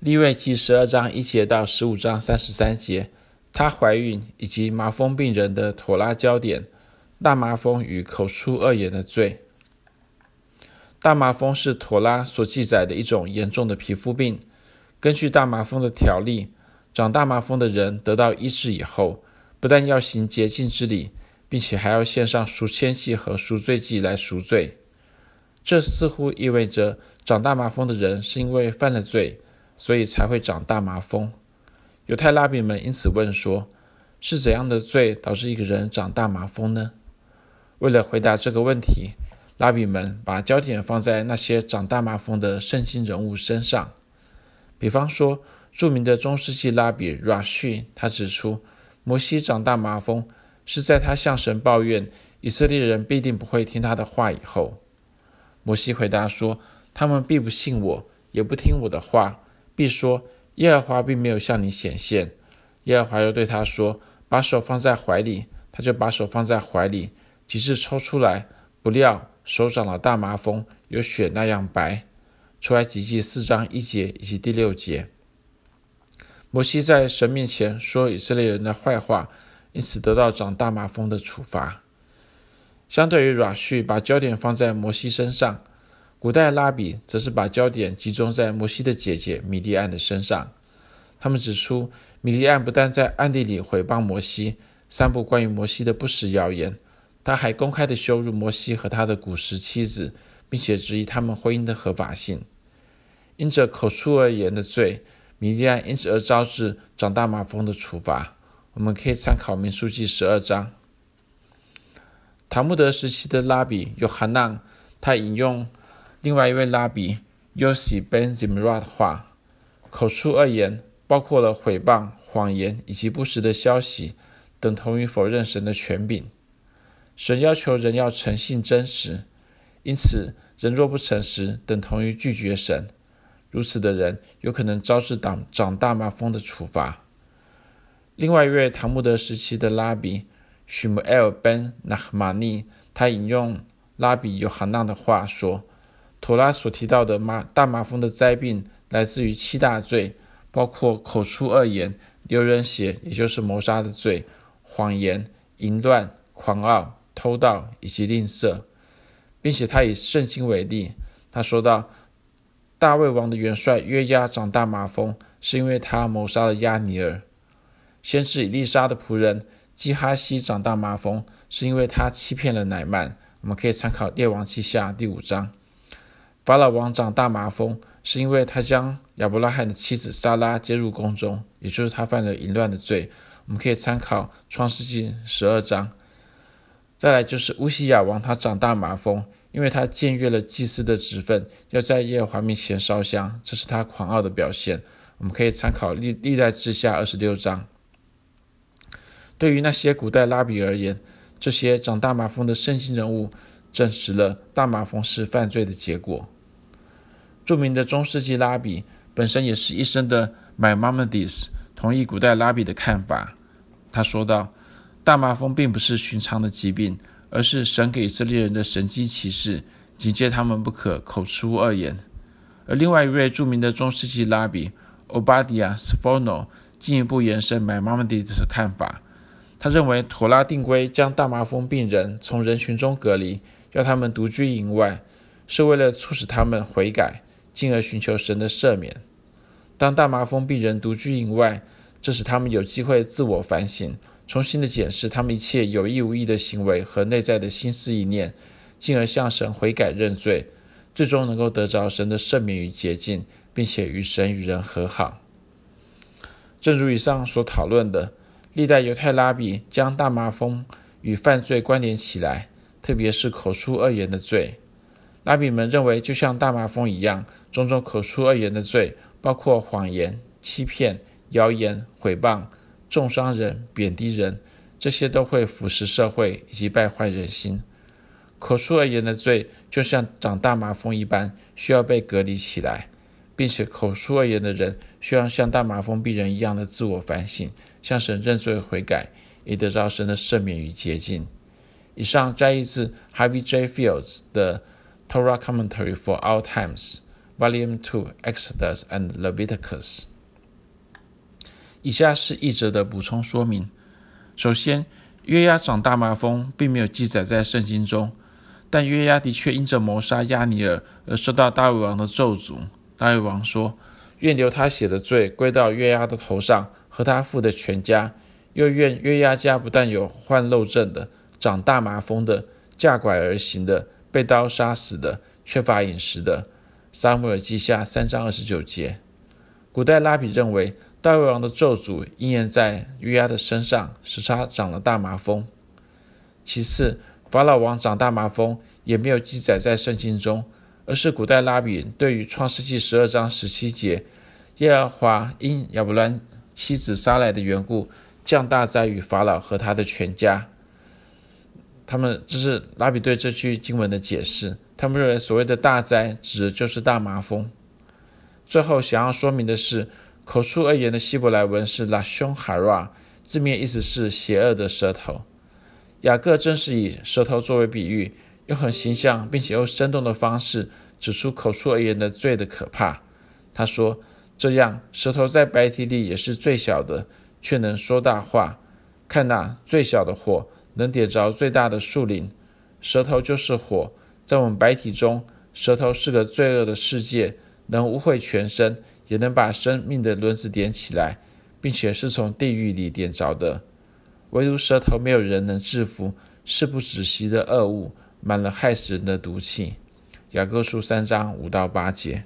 利未记十二章一节到十五章三十三节，她怀孕以及麻风病人的妥拉焦点，大麻风与口出恶言的罪。大麻风是妥拉所记载的一种严重的皮肤病。根据大麻风的条例，长大麻风的人得到医治以后，不但要行洁净之礼，并且还要献上赎愆祭和赎罪祭来赎罪。这似乎意味着长大麻风的人是因为犯了罪。所以才会长大麻风。犹太拉比们因此问说：“是怎样的罪导致一个人长大麻风呢？”为了回答这个问题，拉比们把焦点放在那些长大麻风的圣经人物身上。比方说，著名的中世纪拉比 Rashi，他指出，摩西长大麻风是在他向神抱怨以色列人必定不会听他的话以后。摩西回答说：“他们必不信我，也不听我的话。”必说耶和华并没有向你显现。耶和华又对他说：“把手放在怀里。”他就把手放在怀里，及至抽出来，不料手长了大麻风，有雪那样白。出埃及记四章一节以及第六节。摩西在神面前说以色列人的坏话，因此得到长大麻风的处罚。相对于 Rashi 把焦点放在摩西身上。古代拉比则是把焦点集中在摩西的姐姐米利暗的身上。他们指出，米利暗不但在暗地里毁谤摩西，散布关于摩西的不实谣言，他还公开地羞辱摩西和他的古时妻子，并且质疑他们婚姻的合法性。因着口出恶言的罪，米利暗因此而招致长大马蜂的处罚。我们可以参考民数记十二章。塔木德时期的拉比约哈难，他引用。另外一位拉比 Yossi ben Zimra 的话，口出恶言，包括了诽谤、谎言以及不实的消息，等同于否认神的权柄。神要求人要诚信真实，因此人若不诚实，等同于拒绝神。如此的人有可能招致长长大麻风的处罚。另外一位塔木德时期的拉比 Shmuel ben Nachmani，他引用拉比约哈难的话说。妥拉所提到的麻大麻风的灾病，来自于七大罪，包括口出恶言、流人血，也就是谋杀的罪；谎言、淫乱、狂傲、偷盗以及吝啬，并且他以圣经为例，他说道：大卫王的元帅约押长大麻风，是因为他谋杀了押尼珥；先是以利沙的仆人基哈西长大麻风，是因为他欺骗了乃曼。我们可以参考列王记下第五章。法老王长大麻风，是因为他将亚伯拉罕的妻子撒拉接入宫中，也就是他犯了淫乱的罪。我们可以参考创世记十二章。再来就是乌西雅王，他长大麻风，因为他僭越了祭司的职分，要在耶和华面前烧香，这是他狂傲的表现。我们可以参考历历代志下二十六章。对于那些古代拉比而言，这些长大麻风的圣经人物，证实了大麻风是犯罪的结果。著名的中世纪拉比本身也是一生的 Maimonides 同意古代拉比的看法。他说道：“大麻风并不是寻常的疾病，而是神给以色列人的神迹奇事，警戒他们不可口出恶言。”而另外一位著名的中世纪拉比 Obadiah Sforno 进一步延伸 Maimonides 的看法。他认为妥拉定规将大麻风病人从人群中隔离，要他们独居营外，是为了促使他们悔改。进而寻求神的赦免。当大麻风病人独居营外，这使他们有机会自我反省，重新的检视他们一切有意无意的行为和内在的心思意念，进而向神悔改认罪，最终能够得着神的赦免与洁净，并且与神与人和好。正如以上所讨论的，历代犹太拉比将大麻风与犯罪关联起来，特别是口出恶言的罪。拉比们认为，就像大麻风一样，种种口出恶言的罪，包括谎言、欺骗、谣言、诽谤、重伤人、贬低人，这些都会腐蚀社会以及败坏人心。口出恶言的罪，就像长大麻风一般，需要被隔离起来，并且口出恶言的人，需要像大麻风病人一样的自我反省，向神认罪悔改，以得到神的赦免与洁净。以上摘译自 Harvey J. Fields 的。Torah Commentary for Our Times，Volume Two, Exodus and Leviticus。以下是译者的补充说明。首先，约押长大麻风并没有记载在圣经中，但约押的确因着谋杀押尼尔而受到大卫王的咒诅。大卫王说：“愿流他血的罪归到约押的头上和他父的全家，又愿约押家不但有患漏症的、长大麻风的、架拐而行的、被刀杀死的、缺乏饮食的。”撒母耳记下三章二十九节。古代拉比认为。大卫王的咒诅应验在约押的身上，使他长了大麻风。其次，法老王长大麻风也没有记载在圣经中，而是古代拉比对于创世纪十二章十七节，耶和华因亚伯兰妻子撒莱的缘故，降大灾于法老和他的全家。他们这是拉比对这句经文的解释。他们认为所谓的大灾指的就是大麻风。最后想要说明的是。口出恶言的希伯来文是 Lashon Hara，字面意思是邪恶的舌头。雅各正是以舌头作为比喻，用很形象并且又生动的方式指出口出恶言的罪的可怕。他说：“这样，舌头在白体里也是最小的，却能说大话。看那，最小的火能点着最大的树林。舌头就是火，在我们白体中，舌头是个罪恶的世界，能污秽全身。”也能把生命的轮子点起来，并且是从地狱里点着的。唯独舌头没有人能制服，是不止息的恶物，满了害死人的毒气。雅各书三章五到八节。